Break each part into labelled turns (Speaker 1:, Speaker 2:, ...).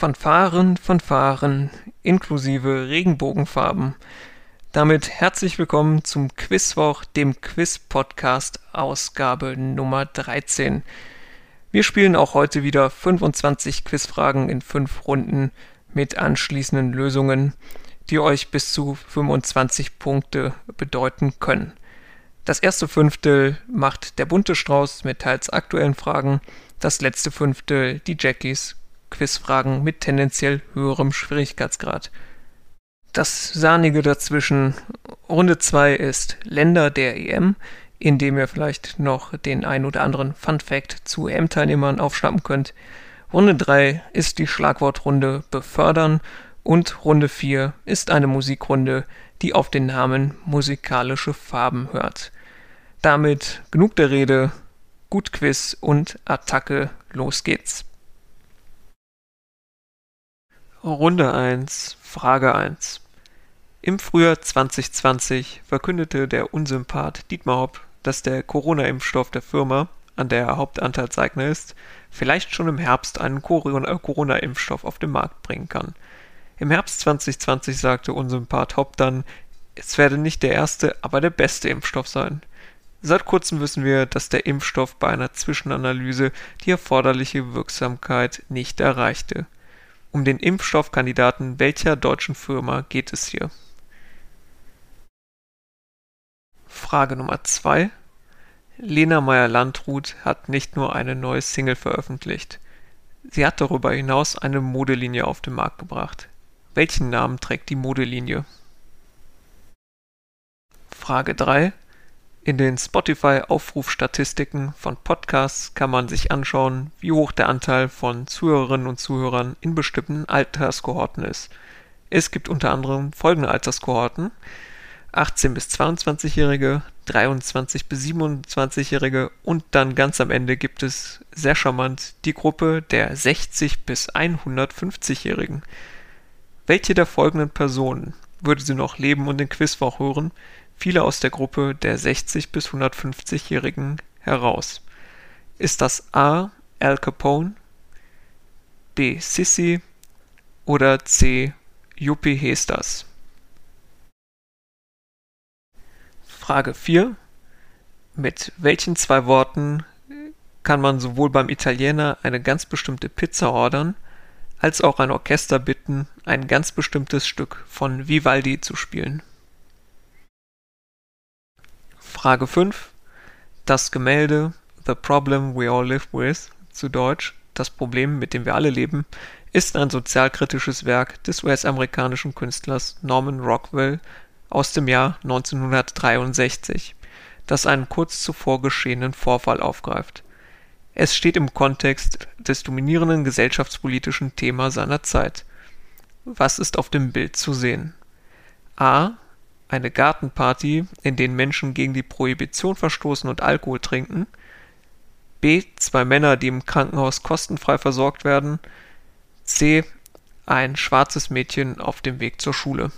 Speaker 1: Fanfaren, Fanfaren, inklusive Regenbogenfarben. Damit herzlich willkommen zum Quizwoch, dem Quiz-Podcast, Ausgabe Nummer 13. Wir spielen auch heute wieder 25 Quizfragen in fünf Runden mit anschließenden Lösungen, die euch bis zu 25 Punkte bedeuten können. Das erste Fünftel macht der bunte Strauß mit teils aktuellen Fragen, das letzte Fünftel die Jackies Quizfragen mit tendenziell höherem Schwierigkeitsgrad. Das Sahnige dazwischen, Runde 2 ist Länder der EM, in dem ihr vielleicht noch den ein oder anderen Fun Fact zu EM-Teilnehmern aufschnappen könnt. Runde 3 ist die Schlagwortrunde Befördern und Runde 4 ist eine Musikrunde, die auf den Namen musikalische Farben hört. Damit genug der Rede, gut Quiz und Attacke, los geht's. Runde 1, Frage 1. Im Frühjahr 2020 verkündete der Unsympath Dietmar Hopp, dass der Corona-Impfstoff der Firma, an der er Hauptanteilseigner ist, vielleicht schon im Herbst einen Corona-Impfstoff auf den Markt bringen kann. Im Herbst 2020 sagte Unsympath Hopp dann, es werde nicht der erste, aber der beste Impfstoff sein. Seit kurzem wissen wir, dass der Impfstoff bei einer Zwischenanalyse die erforderliche Wirksamkeit nicht erreichte. Um den Impfstoffkandidaten welcher deutschen Firma geht es hier? Frage Nummer 2. Lena Meyer-Landrut hat nicht nur eine neue Single veröffentlicht. Sie hat darüber hinaus eine Modelinie auf den Markt gebracht. Welchen Namen trägt die Modelinie? Frage 3. In den Spotify-Aufrufstatistiken von Podcasts kann man sich anschauen, wie hoch der Anteil von Zuhörerinnen und Zuhörern in bestimmten Alterskohorten ist. Es gibt unter anderem folgende Alterskohorten: 18 bis 22-Jährige, 23 bis 27-Jährige und dann ganz am Ende gibt es sehr charmant die Gruppe der 60 bis 150-Jährigen. Welche der folgenden Personen würde sie noch leben und den Quizwoch hören, viele aus der Gruppe der 60 bis 150-Jährigen heraus. Ist das A. Al Capone, B. Sissy oder C. Yuppie Hestas? Frage 4. Mit welchen zwei Worten kann man sowohl beim Italiener eine ganz bestimmte Pizza ordern, als auch ein Orchester bitten, ein ganz bestimmtes Stück von Vivaldi zu spielen? Frage 5. Das Gemälde The Problem We All Live With zu Deutsch Das Problem, mit dem wir alle leben, ist ein sozialkritisches Werk des US-amerikanischen Künstlers Norman Rockwell aus dem Jahr 1963, das einen kurz zuvor geschehenen Vorfall aufgreift. Es steht im Kontext des dominierenden gesellschaftspolitischen Thema seiner Zeit. Was ist auf dem Bild zu sehen? A eine Gartenparty, in denen Menschen gegen die Prohibition verstoßen und Alkohol trinken. B. Zwei Männer, die im Krankenhaus kostenfrei versorgt werden. C. Ein schwarzes Mädchen auf dem Weg zur Schule.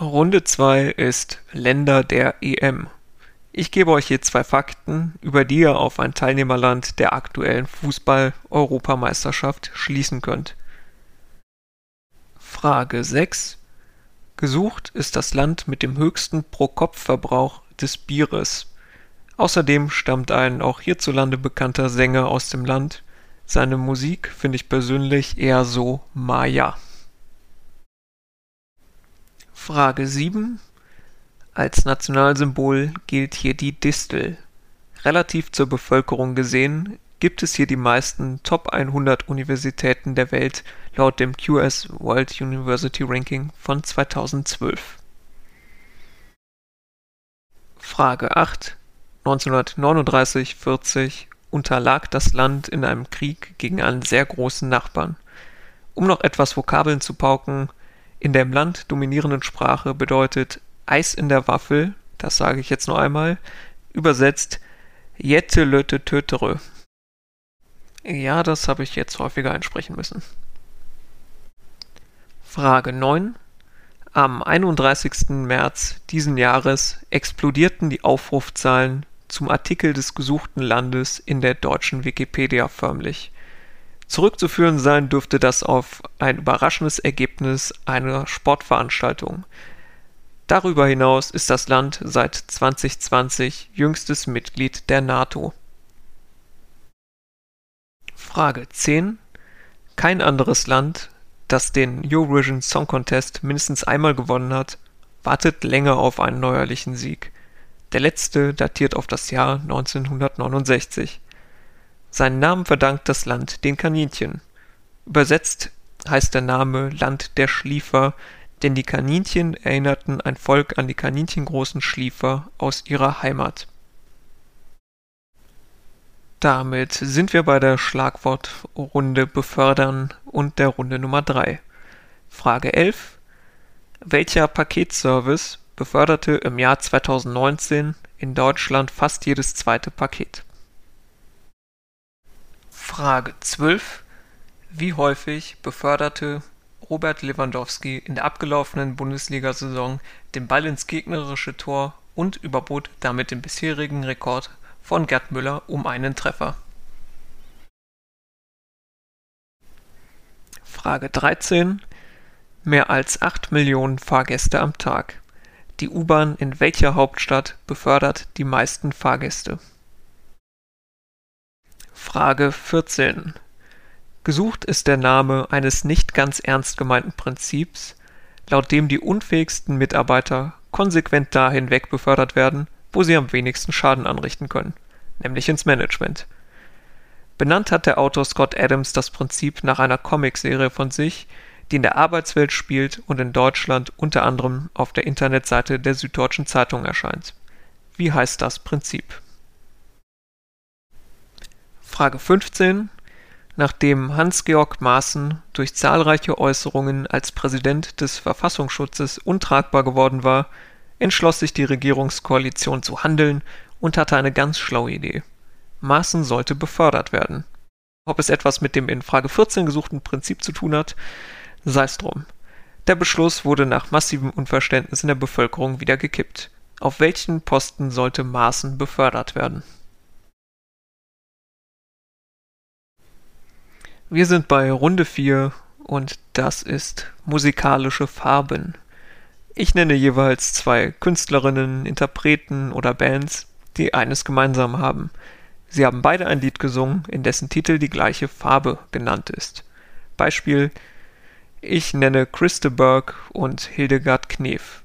Speaker 1: Runde 2 ist Länder der EM. Ich gebe euch hier zwei Fakten, über die ihr auf ein Teilnehmerland der aktuellen Fußball-Europameisterschaft schließen könnt. Frage 6. Gesucht ist das Land mit dem höchsten Pro-Kopf-Verbrauch des Bieres. Außerdem stammt ein auch hierzulande bekannter Sänger aus dem Land. Seine Musik finde ich persönlich eher so Maya. Frage 7. Als Nationalsymbol gilt hier die Distel. Relativ zur Bevölkerung gesehen gibt es hier die meisten Top 100 Universitäten der Welt laut dem QS World University Ranking von 2012. Frage 8. 1939-40 unterlag das Land in einem Krieg gegen einen sehr großen Nachbarn. Um noch etwas Vokabeln zu pauken, in der im Land dominierenden Sprache bedeutet Eis in der Waffel, das sage ich jetzt nur einmal, übersetzt Jette löte tötere. Ja, das habe ich jetzt häufiger einsprechen müssen. Frage 9. Am 31. März diesen Jahres explodierten die Aufrufzahlen zum Artikel des gesuchten Landes in der deutschen Wikipedia förmlich. Zurückzuführen sein dürfte das auf ein überraschendes Ergebnis einer Sportveranstaltung. Darüber hinaus ist das Land seit 2020 jüngstes Mitglied der NATO. Frage 10. Kein anderes Land, das den Eurovision Song Contest mindestens einmal gewonnen hat, wartet länger auf einen neuerlichen Sieg. Der letzte datiert auf das Jahr 1969. Seinen Namen verdankt das Land den Kaninchen. Übersetzt heißt der Name Land der Schliefer, denn die Kaninchen erinnerten ein Volk an die kaninchengroßen Schliefer aus ihrer Heimat. Damit sind wir bei der Schlagwortrunde befördern und der Runde Nummer 3. Frage 11. Welcher Paketservice beförderte im Jahr 2019 in Deutschland fast jedes zweite Paket? Frage 12. Wie häufig beförderte Robert Lewandowski in der abgelaufenen Bundesliga-Saison den Ball ins gegnerische Tor und überbot damit den bisherigen Rekord von Gerd Müller um einen Treffer. Frage 13. Mehr als 8 Millionen Fahrgäste am Tag. Die U-Bahn in welcher Hauptstadt befördert die meisten Fahrgäste? Frage 14. Gesucht ist der Name eines nicht ganz ernst gemeinten Prinzips, laut dem die unfähigsten Mitarbeiter konsequent dahin wegbefördert werden, wo sie am wenigsten Schaden anrichten können, nämlich ins Management. Benannt hat der Autor Scott Adams das Prinzip nach einer Comicserie von sich, die in der Arbeitswelt spielt und in Deutschland unter anderem auf der Internetseite der Süddeutschen Zeitung erscheint. Wie heißt das Prinzip? Frage 15. Nachdem Hans-Georg Maaßen durch zahlreiche Äußerungen als Präsident des Verfassungsschutzes untragbar geworden war, entschloss sich die Regierungskoalition zu handeln und hatte eine ganz schlaue Idee. Maaßen sollte befördert werden. Ob es etwas mit dem in Frage 14 gesuchten Prinzip zu tun hat, sei es drum. Der Beschluss wurde nach massivem Unverständnis in der Bevölkerung wieder gekippt. Auf welchen Posten sollte Maaßen befördert werden? Wir sind bei Runde 4 und das ist musikalische Farben. Ich nenne jeweils zwei Künstlerinnen, Interpreten oder Bands, die eines gemeinsam haben. Sie haben beide ein Lied gesungen, in dessen Titel die gleiche Farbe genannt ist. Beispiel Ich nenne Christe Berg und Hildegard Knef.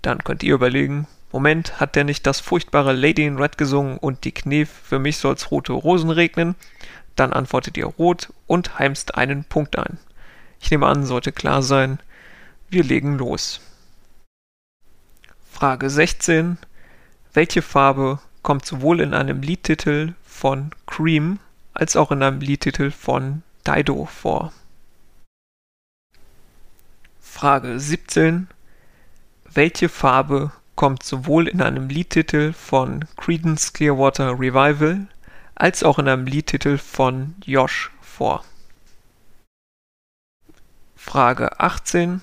Speaker 1: Dann könnt ihr überlegen, Moment, hat der nicht das furchtbare Lady in Red gesungen und die Knef, für mich soll's rote Rosen regnen? Dann antwortet ihr rot und heimst einen Punkt ein. Ich nehme an, sollte klar sein. Wir legen los. Frage 16. Welche Farbe kommt sowohl in einem Liedtitel von Cream als auch in einem Liedtitel von Dido vor? Frage 17. Welche Farbe kommt sowohl in einem Liedtitel von Creedence Clearwater Revival als auch in einem Liedtitel von Josh vor. Frage 18.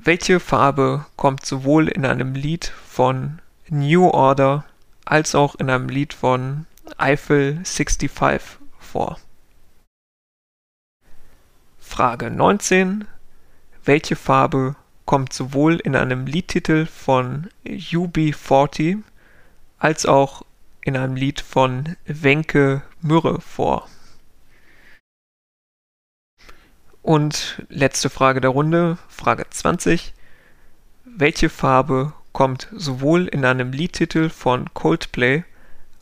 Speaker 1: Welche Farbe kommt sowohl in einem Lied von New Order als auch in einem Lied von Eiffel 65 vor? Frage 19. Welche Farbe kommt sowohl in einem Liedtitel von UB40 als auch in einem Lied von Wenke Mürre vor. Und letzte Frage der Runde, Frage 20. Welche Farbe kommt sowohl in einem Liedtitel von Coldplay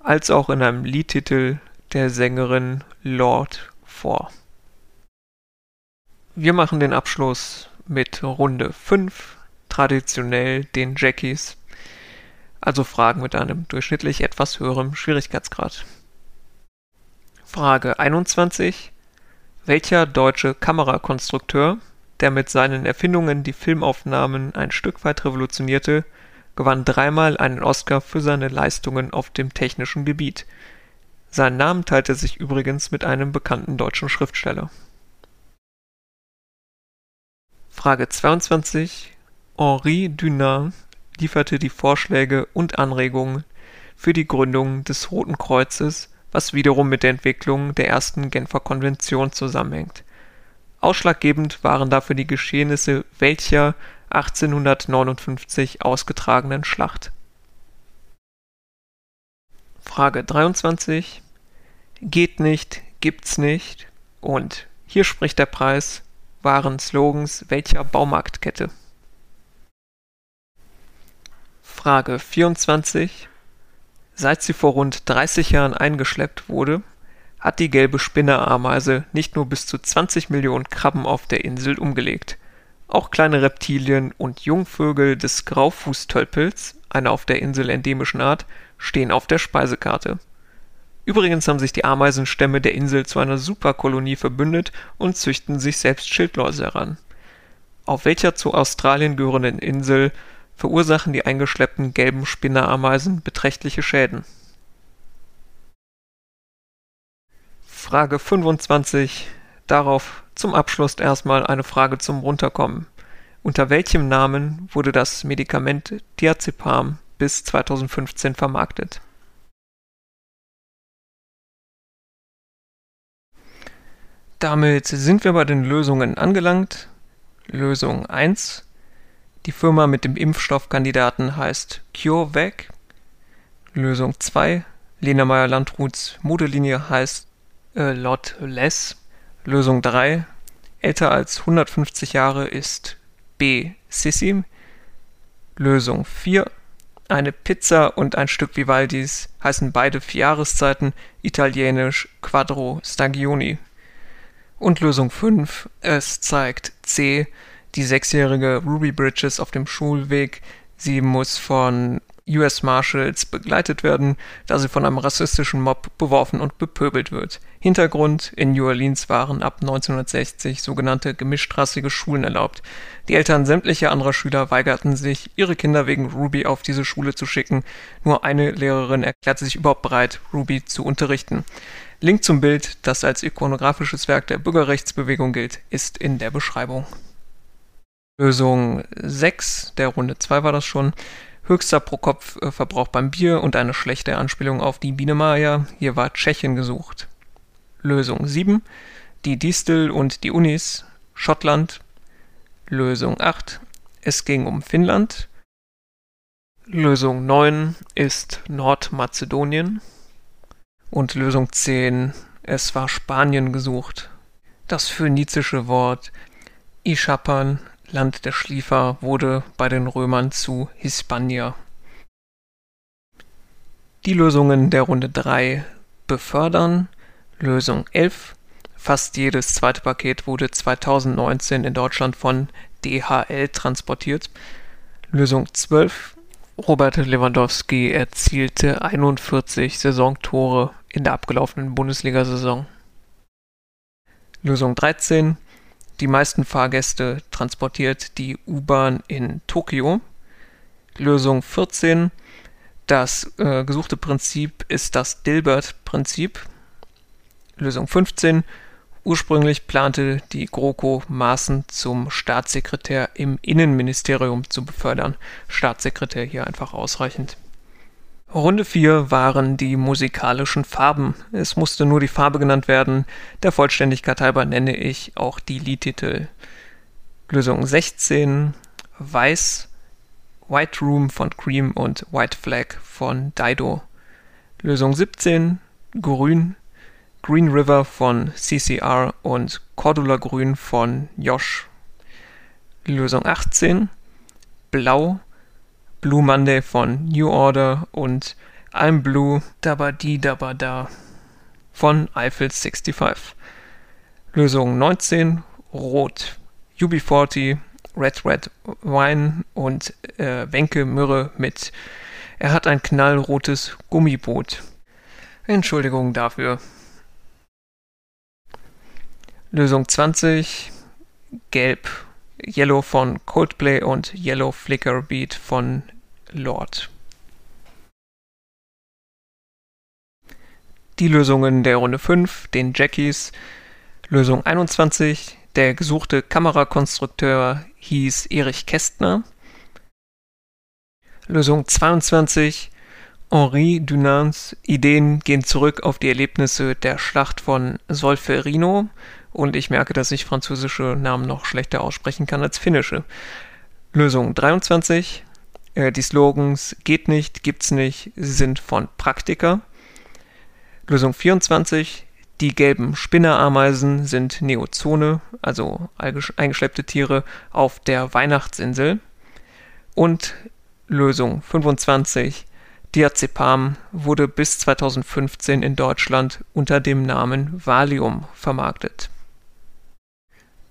Speaker 1: als auch in einem Liedtitel der Sängerin Lord vor? Wir machen den Abschluss mit Runde 5, traditionell den Jackies also Fragen mit einem durchschnittlich etwas höherem Schwierigkeitsgrad. Frage 21. Welcher deutsche Kamerakonstrukteur, der mit seinen Erfindungen die Filmaufnahmen ein Stück weit revolutionierte, gewann dreimal einen Oscar für seine Leistungen auf dem technischen Gebiet. Sein Name teilte sich übrigens mit einem bekannten deutschen Schriftsteller. Frage 22. Henri Dunant lieferte die Vorschläge und Anregungen für die Gründung des Roten Kreuzes was wiederum mit der Entwicklung der ersten Genfer Konvention zusammenhängt. Ausschlaggebend waren dafür die Geschehnisse welcher 1859 ausgetragenen Schlacht. Frage 23 Geht nicht, gibt's nicht und Hier spricht der Preis waren Slogans welcher Baumarktkette? Frage 24 Seit sie vor rund 30 Jahren eingeschleppt wurde, hat die gelbe Spinnerameise nicht nur bis zu 20 Millionen Krabben auf der Insel umgelegt. Auch kleine Reptilien und Jungvögel des Graufußtölpels, einer auf der Insel endemischen Art, stehen auf der Speisekarte. Übrigens haben sich die Ameisenstämme der Insel zu einer Superkolonie verbündet und züchten sich selbst Schildläuse heran. Auf welcher zu Australien gehörenden Insel verursachen die eingeschleppten gelben Spinnerameisen beträchtliche Schäden? Frage 25. Darauf zum Abschluss erstmal eine Frage zum Runterkommen. Unter welchem Namen wurde das Medikament Diazepam bis 2015 vermarktet? Damit sind wir bei den Lösungen angelangt. Lösung 1. Die Firma mit dem Impfstoffkandidaten heißt CureVac. Lösung 2. Lena Meyer-Landruths Modelinie heißt äh, Lot Less. Lösung 3. Älter als 150 Jahre ist B. Sissi. Lösung 4. Eine Pizza und ein Stück Vivaldis heißen beide vier Jahreszeiten, italienisch Quattro Stagioni. Und Lösung 5. Es zeigt C. Die sechsjährige Ruby Bridges auf dem Schulweg. Sie muss von US Marshals begleitet werden, da sie von einem rassistischen Mob beworfen und bepöbelt wird. Hintergrund: In New Orleans waren ab 1960 sogenannte gemischtrassige Schulen erlaubt. Die Eltern sämtlicher anderer Schüler weigerten sich, ihre Kinder wegen Ruby auf diese Schule zu schicken. Nur eine Lehrerin erklärte sich überhaupt bereit, Ruby zu unterrichten. Link zum Bild, das als ikonografisches Werk der Bürgerrechtsbewegung gilt, ist in der Beschreibung. Lösung 6, der Runde 2 war das schon. Höchster Pro-Kopf-Verbrauch beim Bier und eine schlechte Anspielung auf die Biene Maya. Hier war Tschechien gesucht. Lösung 7. Die Distel und die Unis. Schottland. Lösung 8. Es ging um Finnland. Lösung 9 ist Nordmazedonien. Und Lösung 10. Es war Spanien gesucht. Das phönizische Wort Ischapan Land der Schliefer wurde bei den Römern zu Hispania. Die Lösungen der Runde 3 befördern. Lösung 11. Fast jedes zweite Paket wurde 2019 in Deutschland von DHL transportiert. Lösung 12. Robert Lewandowski erzielte 41 Saisontore in der abgelaufenen Bundesliga-Saison. Lösung 13. Die meisten Fahrgäste transportiert die U-Bahn in Tokio. Lösung 14. Das äh, gesuchte Prinzip ist das Dilbert-Prinzip. Lösung 15. Ursprünglich plante die GroKo Maaßen zum Staatssekretär im Innenministerium zu befördern. Staatssekretär hier einfach ausreichend. Runde 4 waren die musikalischen Farben. Es musste nur die Farbe genannt werden. Der Vollständigkeit halber nenne ich auch die Liedtitel. Lösung 16 Weiß, White Room von Cream und White Flag von Dido. Lösung 17 Grün, Green River von CCR und Cordula Grün von Josh. Lösung 18 Blau, Blue Monday von New Order und I'm Blue Dabadi Dabada von Eiffel 65. Lösung 19 Rot UB40 Red Red Wine und äh, Wenke Myrrhe mit Er hat ein knallrotes Gummiboot. Entschuldigung dafür. Lösung 20 Gelb Yellow von Coldplay und Yellow Flicker Beat von Lord. Die Lösungen der Runde 5, den Jackies. Lösung 21, der gesuchte Kamerakonstrukteur hieß Erich Kästner. Lösung 22, Henri Dunants Ideen gehen zurück auf die Erlebnisse der Schlacht von Solferino und ich merke, dass ich französische Namen noch schlechter aussprechen kann als finnische. Lösung 23. Äh, die Slogans geht nicht, gibt's nicht sind von Praktika. Lösung 24. Die gelben Spinnerameisen sind Neozone, also eingeschleppte Tiere auf der Weihnachtsinsel. Und Lösung 25. Diazepam wurde bis 2015 in Deutschland unter dem Namen Valium vermarktet.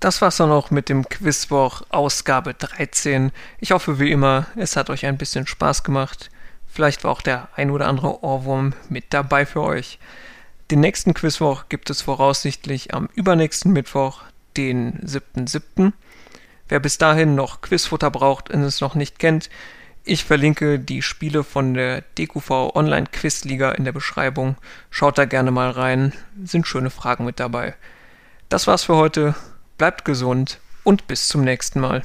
Speaker 1: Das war's dann auch mit dem Quizwoch Ausgabe 13. Ich hoffe wie immer, es hat euch ein bisschen Spaß gemacht. Vielleicht war auch der ein oder andere Ohrwurm mit dabei für euch. Den nächsten Quizwoch gibt es voraussichtlich am übernächsten Mittwoch, den 7.7. Wer bis dahin noch Quizfutter braucht und es noch nicht kennt, ich verlinke die Spiele von der DQV Online Quizliga in der Beschreibung. Schaut da gerne mal rein, sind schöne Fragen mit dabei. Das war's für heute, bleibt gesund und bis zum nächsten Mal.